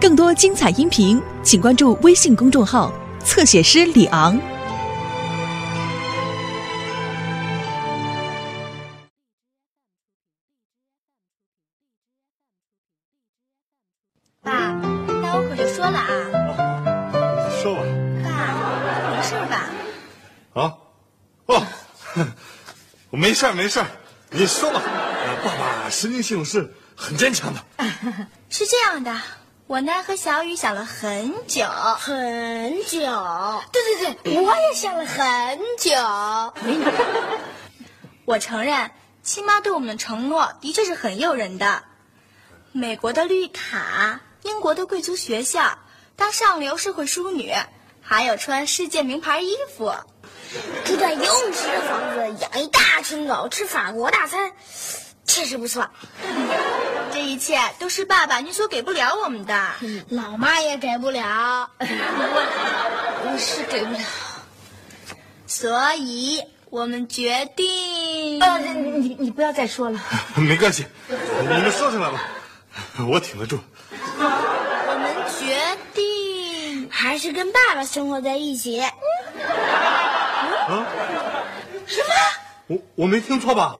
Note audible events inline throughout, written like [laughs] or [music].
更多精彩音频，请关注微信公众号“侧写师李昂”。爸，那我可就说了啊，说吧。爸，没事吧？啊，哦，我 [laughs] 没事儿没事儿，你说吧。呃爸爸神经系统是很坚强的。[laughs] 是这样的，我呢和小雨想了很久，很久，对对对，我也想了很久。[laughs] 我承认，亲妈对我们的承诺的确是很诱人的。美国的绿卡，英国的贵族学校，当上流社会淑女，还有穿世界名牌衣服。住在游泳池的房子，养一大群狗，吃法国大餐，确实不错。这一切都是爸爸你所给不了我们的。老妈也给不了，[laughs] 我是给不了，所以我们决定。呃，你你你不要再说了。[laughs] 没关系，你们说出来吧，我挺得住。我们决定，还是跟爸爸生活在一起。啊？什么？我我没听错吧？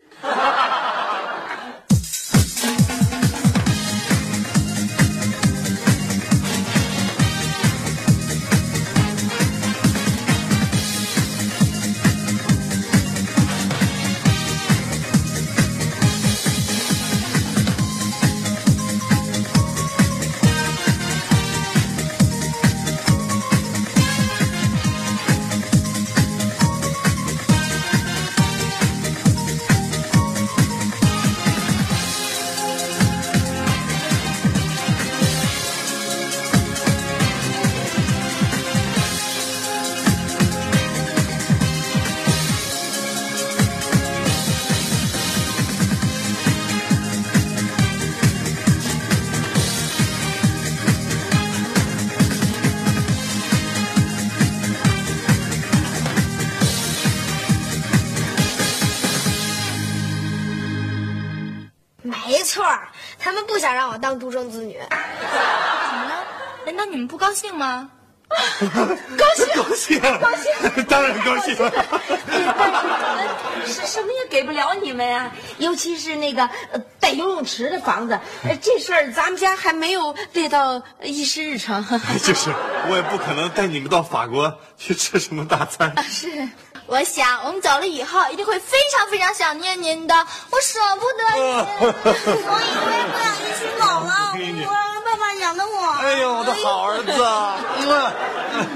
不想让我当独生子女。怎么了？难道你们不高兴吗？[laughs] 高兴高兴高兴，当然高兴了。[laughs] 是什么也给不了你们呀、尤其是那个呃带游泳池的房子，呃这事儿咱们家还没有列到议事日程。[laughs] 就是，我也不可能带你们到法国去吃什么大餐。是，我想我们走了以后一定会非常非常想念您的，我舍不得您。[laughs] 所以我也不想一起走了，我让爸爸养着我。哎呦，我的好儿子！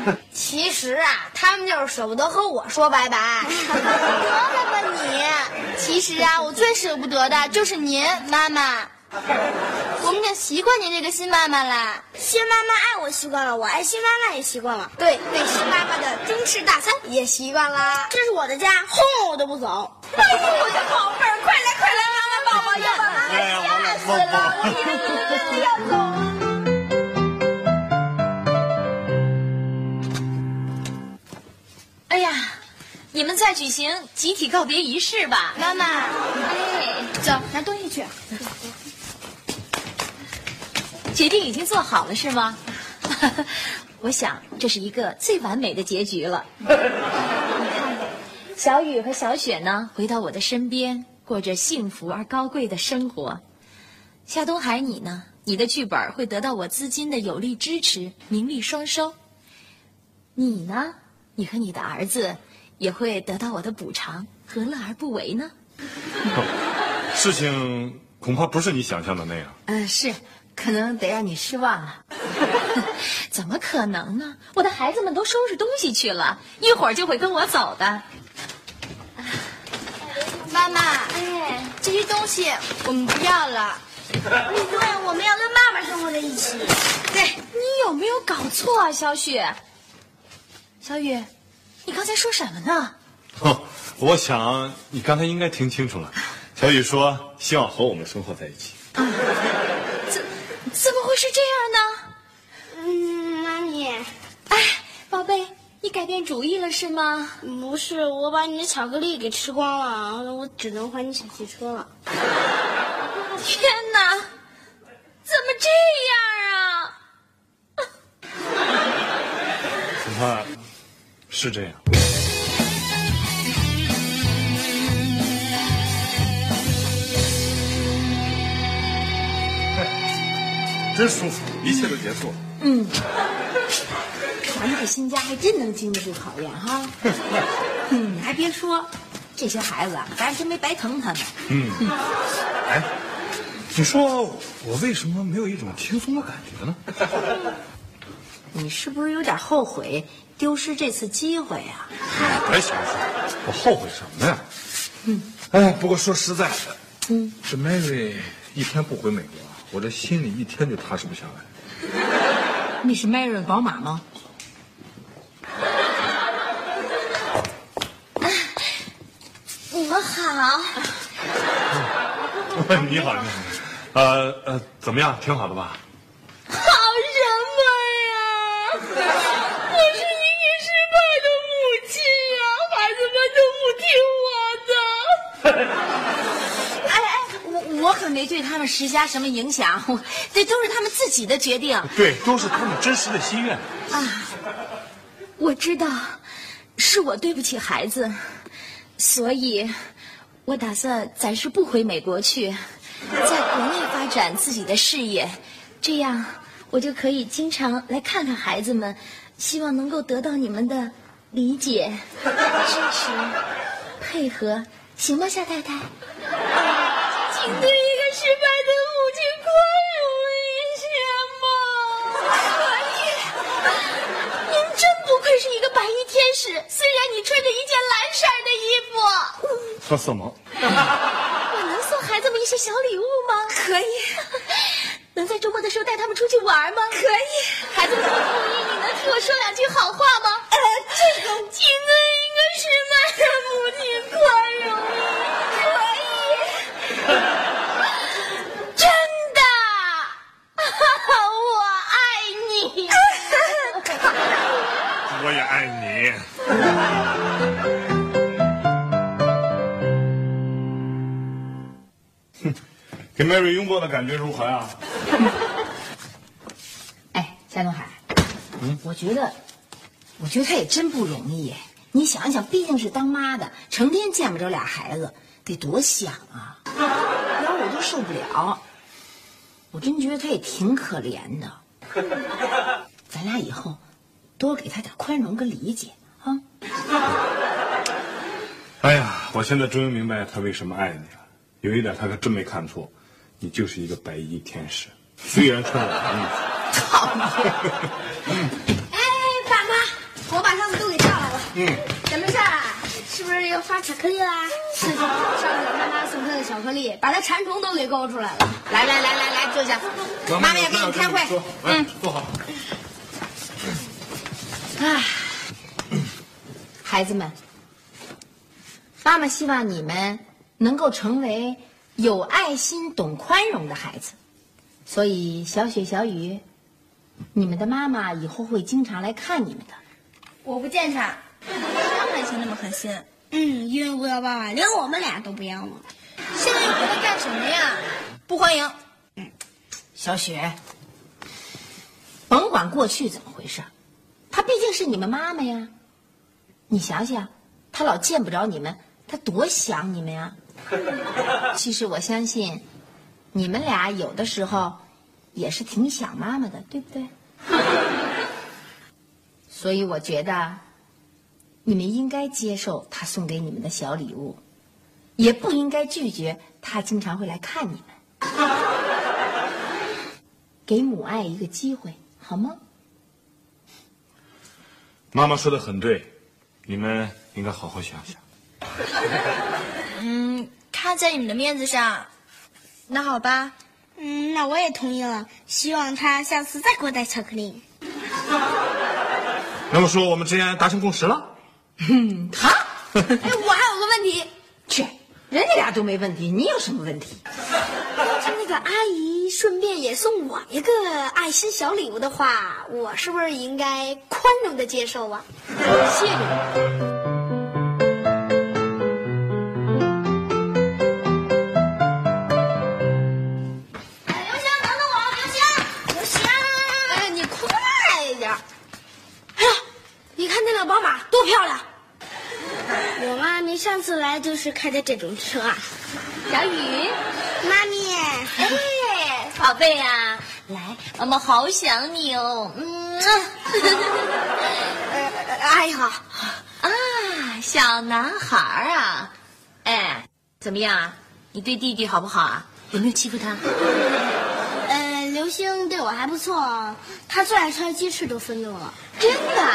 嗯其实啊，他们就是舍不得和我说拜拜。得了吧你！其实啊，我最舍不得的就是您，妈妈。我们已经习惯您这个新妈妈啦。新妈妈爱我习惯了，我爱新妈妈也习惯了，对，对新妈妈的中式大餐也习惯了。这是我的家，轰我都不走。哎呦，我的宝贝儿，快来快来，妈妈宝宝要把妈妈吓死了，我一定要走了。哎呀，你们再举行集体告别仪式吧。妈妈，哎，走，拿东西去。决定已经做好了是吗？[laughs] 我想这是一个最完美的结局了。你看小雨和小雪呢，回到我的身边，过着幸福而高贵的生活。夏东海，你呢？你的剧本会得到我资金的有力支持，名利双收。你呢？你和你的儿子也会得到我的补偿，何乐而不为呢？事情恐怕不是你想象的那样。嗯、是，可能得让你失望了。[laughs] 怎么可能呢？我的孩子们都收拾东西去了，一会儿就会跟我走的。妈妈，哎，这些东西我们不要了。对，我们要跟爸爸生活在一起。对你有没有搞错啊，小雪？小雨，你刚才说什么呢？哦，我想你刚才应该听清楚了。小雨说希望和我们生活在一起。[laughs] 是这样呢？嗯，妈咪，哎，宝贝，你改变主意了是吗？不是，我把你的巧克力给吃光了，我只能还你小汽车了。[laughs] 天哪，怎么这样啊？[laughs] 怎么是这样。真舒服，一切都结束了。咱们这新家还真能经得住考验哈。[laughs] 嗯，还别说，这些孩子啊，咱还真没白疼他们。嗯哎，你说我为什么没有一种轻松的感觉呢？[laughs] 你是不是有点后悔丢失这次机会啊？别瞎说，我后悔什么呀？嗯，哎，不过说实在的，嗯，这 Mary 一天不回美国，我这心里一天就踏实不下来。你是 Mary 的宝马吗？你们好，[laughs] 你好，你好，呃呃，怎么样？挺好的吧？好什么呀？我是一个失败的母亲呀、孩子们都不听我的。哎哎，我我可没对他们施加什么影响，我这都是他们自己的决定。对，都是他们真实的心愿。啊我知道，是我对不起孩子，所以，我打算暂时不回美国去，在国内发展自己的事业，这样我就可以经常来看看孩子们，希望能够得到你们的理解、支持、配合，行吗，夏太太？请对一个失败的母亲宽容一些嘛。可以。您真不愧是一个白衣天使，虽然你穿着一件蓝色的衣服。说什么？我能送孩子们一些小礼物吗？可以。[laughs] 能在周末的时候带他们出去玩吗？可以。给 Mary 拥抱的感觉如何呀？[laughs] 哎，夏东海，嗯，我觉得，我觉得他也真不容易。你想一想，毕竟是当妈的，成天见不着俩孩子，得多想啊！要我都受不了。我真觉得他也挺可怜的。[laughs] 咱俩以后多给他点宽容跟理解啊！哎呀，我现在终于明白他为什么爱你了。有一点他可真没看错，你就是一个白衣天使，虽然穿了蓝衣服。[laughs] 哎，爸妈，我把他们都给叫来了。嗯，怎么事儿啊？是不是要发巧克力啦？是的，上次妈妈送他的巧克力，把他馋虫都给勾出来了。来来来来来，坐下，妈妈要给你开会。嗯，坐好。哎，孩子们，妈妈希望你们能够成为有爱心、懂宽容的孩子。所以，小雪、小雨，你们的妈妈以后会经常来看你们的。我不见他，他们心那么狠心。嗯，因为吴幺爸爸连我们俩都不要了。现在又回来干什么呀？不欢迎。小雪，甭管过去怎么回事，她毕竟是你们妈妈呀。你想想，她老见不着你们，她多想你们呀。其实我相信，你们俩有的时候也是挺想妈妈的，对不对？[laughs] 所以我觉得，你们应该接受他送给你们的小礼物，也不应该拒绝他经常会来看你们。给母爱一个机会，好吗？妈妈说的很对，你们应该好好想想。[laughs] 嗯，看在你们的面子上，那好吧。嗯，那我也同意了。希望他下次再给我带巧克力。[laughs] 那么说，我们之间达成共识了？[laughs] 嗯好，哎，我还有个问题，去，人家俩都没问题，你有什么问题？要是那个阿姨顺便也送我一个爱心小礼物的话，我是不是应该宽容的接受啊？谢谢你。次来就是开的这种车啊。小雨，妈咪，哎，[laughs] 宝贝呀、来，妈妈好想你哦，嗯，呃，阿姨好。啊，小男孩儿啊，哎，怎么样啊？你对弟弟好不好啊？有没有欺负他？[laughs] 呃，刘星对我还不错，他最爱吃的鸡翅都分给我了。真的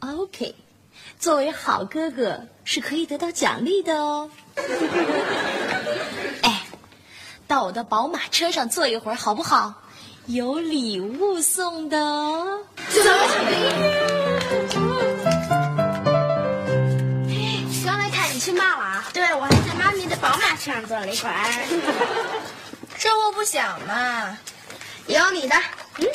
？OK，作为好哥哥是可以得到奖励的哦。[laughs] 哎，到我的宝马车上坐一会儿好不好？有礼物送的哦。[laughs] 刚才看你去骂了啊？对，我还在妈咪的宝马车上坐了一会儿。[laughs] 这我不想嘛。有你的，嗯。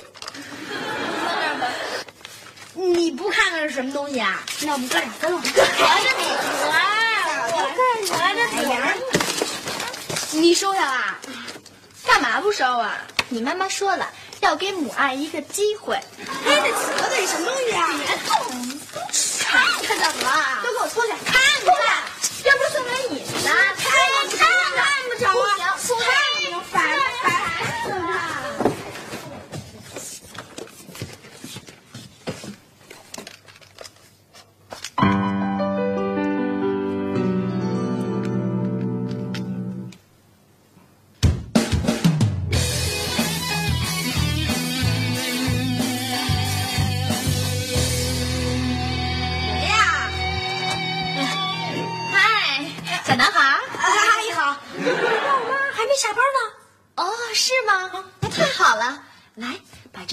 你不看看是什么东西啊？那我们哥俩分了。我的礼盒，我我的礼盒，你收下了？干嘛不收啊？你妈妈说了，要给母爱一个机会。哎，这盒子里什么东西啊？别动，看看怎么了？都给我脱下，看看。这不是送给你的，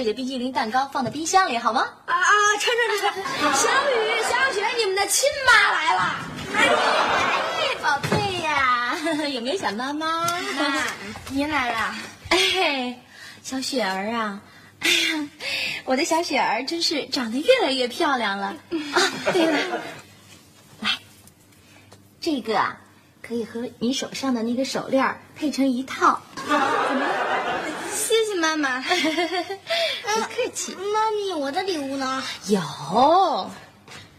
这个冰激凌蛋糕放到冰箱里好吗？啊啊！趁趁趁趁！小雨、小雪，你们的亲妈来了。哎，宝贝呀，有没有想妈妈？妈，您来了。哎，小雪儿啊，哎呀，我的小雪儿真是长得越来越漂亮了啊！对了，来，这个啊，可以和你手上的那个手链配成一套。谢谢妈妈。[laughs] 不客气。妈咪，我的礼物呢？有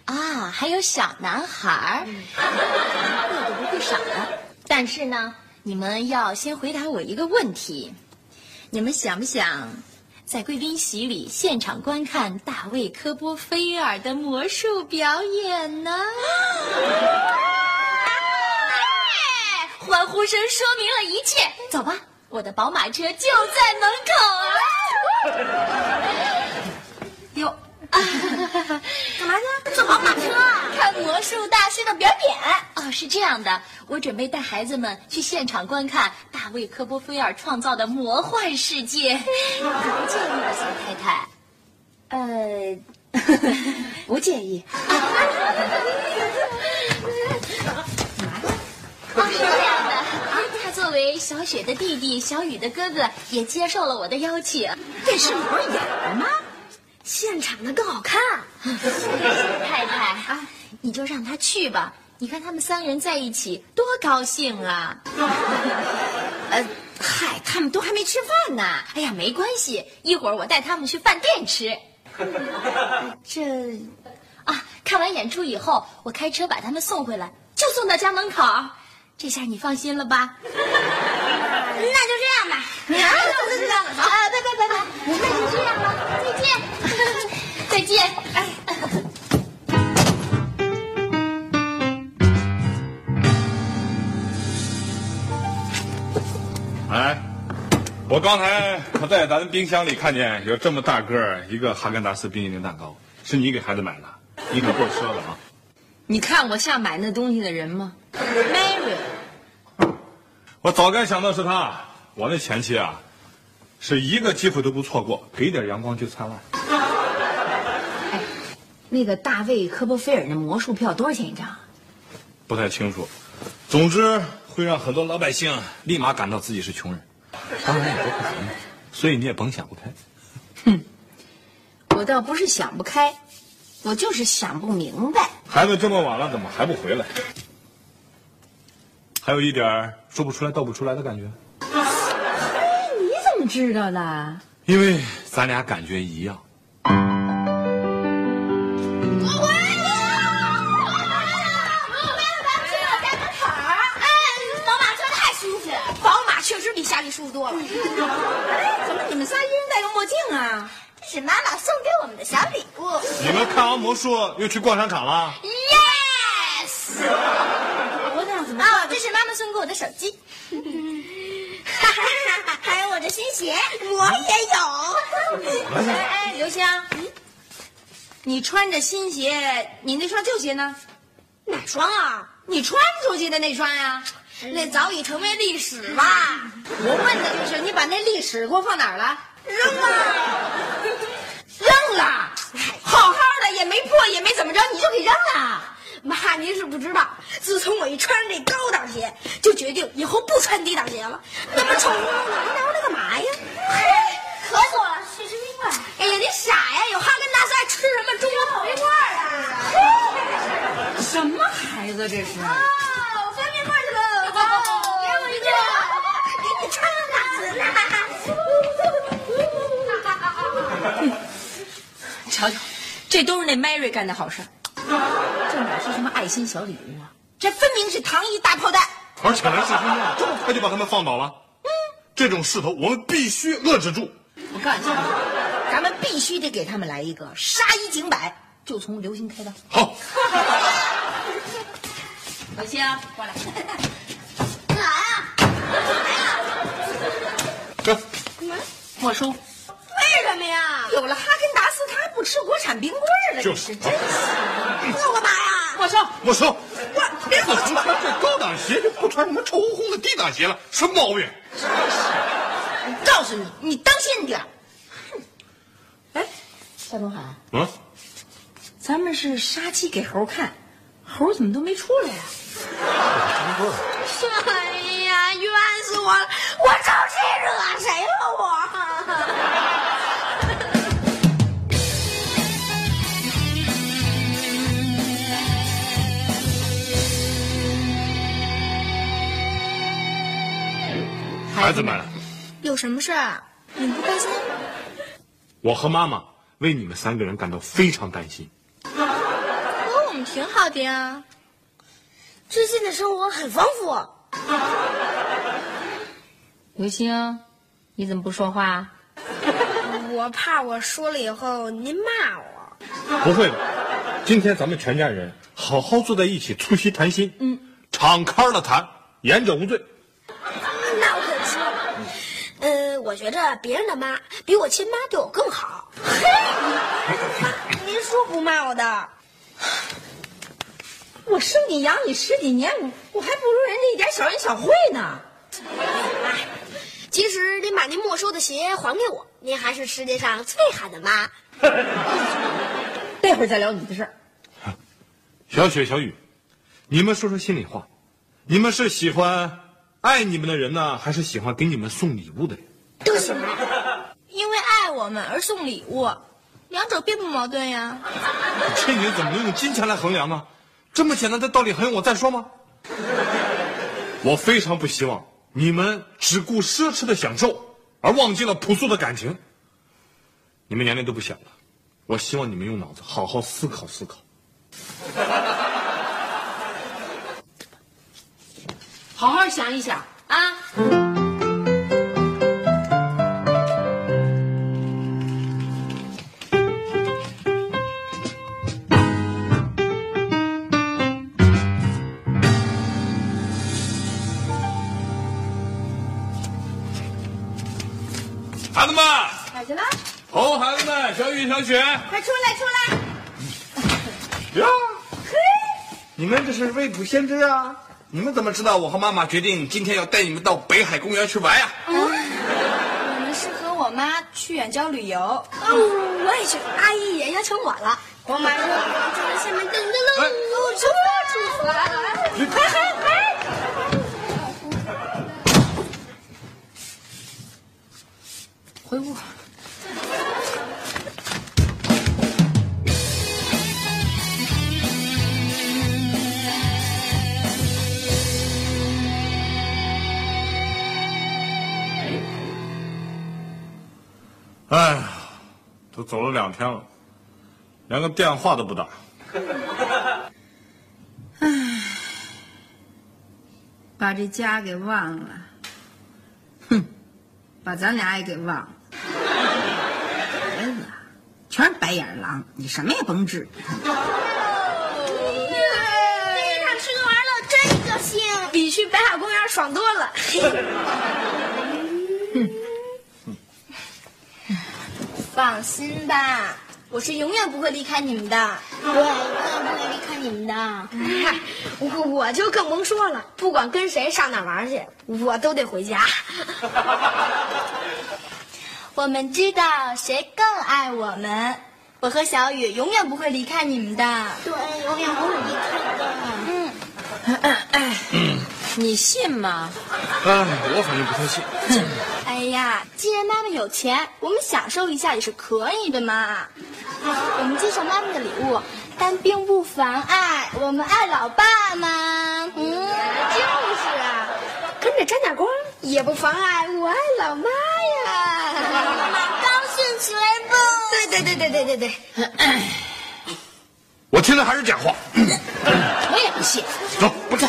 啊，还有小男孩儿，那就不会少了。但是呢，你们要先回答我一个问题：你们想不想在贵宾席里现场观看大卫·科波菲尔的魔术表演呢？[laughs] 欢呼声说明了一切。走吧，我的宝马车就在门口啊！哟。干嘛去？坐宝马车啊？看魔术大师的表演哦，是这样的，我准备带孩子们去现场观看大卫·科波菲尔创造的魔幻世界，你不介意吧，小太太？呃，[laughs] 不介意。啊，[laughs] 是这样为小雪的弟弟，小雨的哥哥，也接受了我的邀请。这是模演的吗？现场的更好看。太太啊，你就让他去吧。你看他们三个人在一起，多高兴啊！[laughs] 呃，嗨，他们都还没吃饭呢。哎呀，没关系，一会儿我带他们去饭店吃。[laughs] 这啊，看完演出以后，我开车把他们送回来，就送到家门口。这下你放心了吧？那就这样吧。啊，就这样了。好，啊，拜拜拜拜，那就这样了，再见，[laughs] 再见。哎，哎，我刚才可在咱冰箱里看见有这么大个儿一个哈根达斯冰淇淋蛋糕，是你给孩子买的，你可够奢了啊！你看我像买那东西的人吗？Mary，我早该想到是他，我那前妻啊，是一个机会都不错过，给点阳光就灿烂。那个大卫·科波菲尔那魔术票多少钱一张？不太清楚，总之会让很多老百姓立马感到自己是穷人，当然也不会烦恼，所以你也甭想不开。哼我倒不是想不开，我就是想不明白。孩子这么晚了，怎么还不回来？还有一点说不出来、道不出来的感觉。哎，你怎么知道的？因为咱俩感觉一样。我回来了！我回！去我家门口。哎，宝马车太舒服了。宝马确实比夏利舒服多。哎，怎么你们仨一人戴个墨镜啊？这是妈妈送给我们的小礼物。你们看完魔术又去逛商场了？Yes。我这样怎么？哦，这是妈妈送给我的手机。[laughs] 还有我的新鞋，我也有。哎哎，刘香，你穿着新鞋，你那双旧鞋呢？哪双啊？你穿出去的那双呀？那早已成为历史了。我问的就是你把那历史给我放哪儿了？扔了。扔了，好好的也没破也没怎么着，你就给扔了。妈，您是不知道，自从我一穿上这高档鞋，就决定以后不穿低档鞋了。那么丑陋的，还拿回来干嘛呀？渴死我了，去吃冰棍。哎呀，你傻呀！有哈根达斯还吃什么中国烤冰棍啊？什么孩子这是？哦，翻冰棍去了。给我一个，给你穿哪子呢？瞧瞧，这都是那 Mary 干的好事儿。这哪是什么爱心小礼物啊？这分明是糖衣大炮弹。而且来势汹汹，这么快就把他们放倒了。嗯，这种势头我们必须遏制住。我告诉你，咱们必须得给他们来一个杀一儆百，就从流星开刀。好，[laughs] 刘星，过来。干啥呀？干嘛呀没收。为什么呀？有了哈根达不吃国产冰棍儿了，就是真是。我干嘛呀？没收。没收。别自从穿这高档鞋，就不穿什么臭烘烘的低档鞋了，什么毛病？我告诉你，你当心点儿。哼哎，夏东海，嗯，咱们是杀鸡给猴看，猴怎么都没出来呀、哎呀，冤死我了！孩子们，有什么事儿？你们不开心？我和妈妈为你们三个人感到非常担心。可我们挺好的呀。最近的生活很丰富。刘星，你怎么不说话？我怕我说了以后您骂我。不会的，今天咱们全家人好好坐在一起促膝谈心，嗯，敞开了谈，言者无罪。那我可说，呃，我觉着别人的妈比我亲妈对我更好。嘿您说不骂我的？我生你养你十几年，我我还不如人家一点小恩小惠呢。哎，即使您把您没收的鞋还给我，您还是世界上最好的妈。待会儿再聊你的事儿。小雪、小雨，你们说说心里话，你们是喜欢爱你们的人呢，还是喜欢给你们送礼物的人？都行。[laughs] 因为爱我们而送礼物，两者并不矛盾呀。这你怎么能用金钱来衡量呢？这么简单的道理还用我再说吗？我非常不希望你们只顾奢侈的享受，而忘记了朴素的感情。你们年龄都不小了，我希望你们用脑子好好思考思考。好好想一想啊。小雪，快出来，出来！呀，你们这是未卜先知啊！你们怎么知道我和妈妈决定今天要带你们到北海公园去玩呀、我们是和我妈去远郊旅游。哦，我也去，阿姨也邀请我了。我妈说就在下面噔噔噔，哦，出发出发！哎哎哎！回屋。哎呀，都走了两天了，连个电话都不打。把这家给忘了。哼，把咱俩也给忘了。孩子，全是白眼狼，你什么也甭治。这一趟吃喝玩乐真高兴，比去北海公园爽多了。[laughs] 放心吧，我是永远不会离开你们的。对，永远不会离开你们的。嗨，我我就更甭说了，不管跟谁上哪玩去，我都得回家。[laughs] 我们知道谁更爱我们。我和小雨永远不会离开你们的。对，永远不会离开的。嗯，你信吗？哎，我反正不太信。[laughs] 哎呀，既然妈妈有钱，我们享受一下也是可以的嘛。我们接受妈妈的礼物，但并不妨碍我们爱老爸嘛。嗯，就是啊，跟着沾点光也不妨碍我爱老妈呀。妈妈高兴起来吧。对对对对对对对。[coughs] 我听的还是假话。我也不信。走，不干。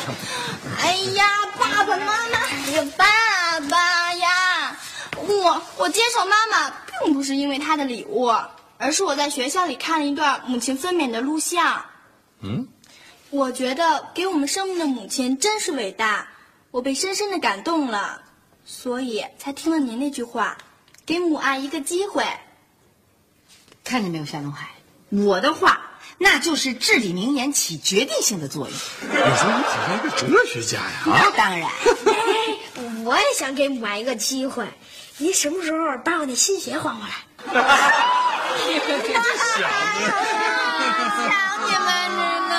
哎呀，爸爸妈妈，哎呀，爸爸呀，我我接受妈妈，并不是因为她的礼物，而是我在学校里看了一段母亲分娩的录像。嗯，我觉得给我们生命的母亲真是伟大，我被深深的感动了，所以才听了您那句话，给母爱一个机会。看见没有，夏东海，我的话那就是至理名言，起决定性的作用。你说你好像一个哲学家呀？那当然。[laughs] 我也想给母爱一个机会，您什么时候把我那新鞋还过来？这小子。想你们着呢。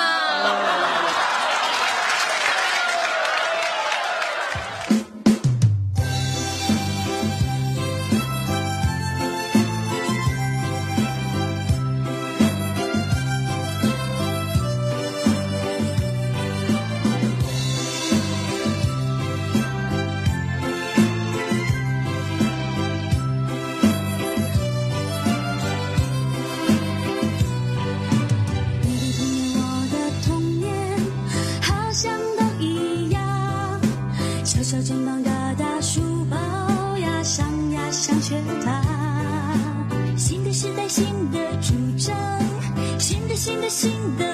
小小肩膀，大大书包呀，上呀上学堂。新的时代，新的主张，新的新的新的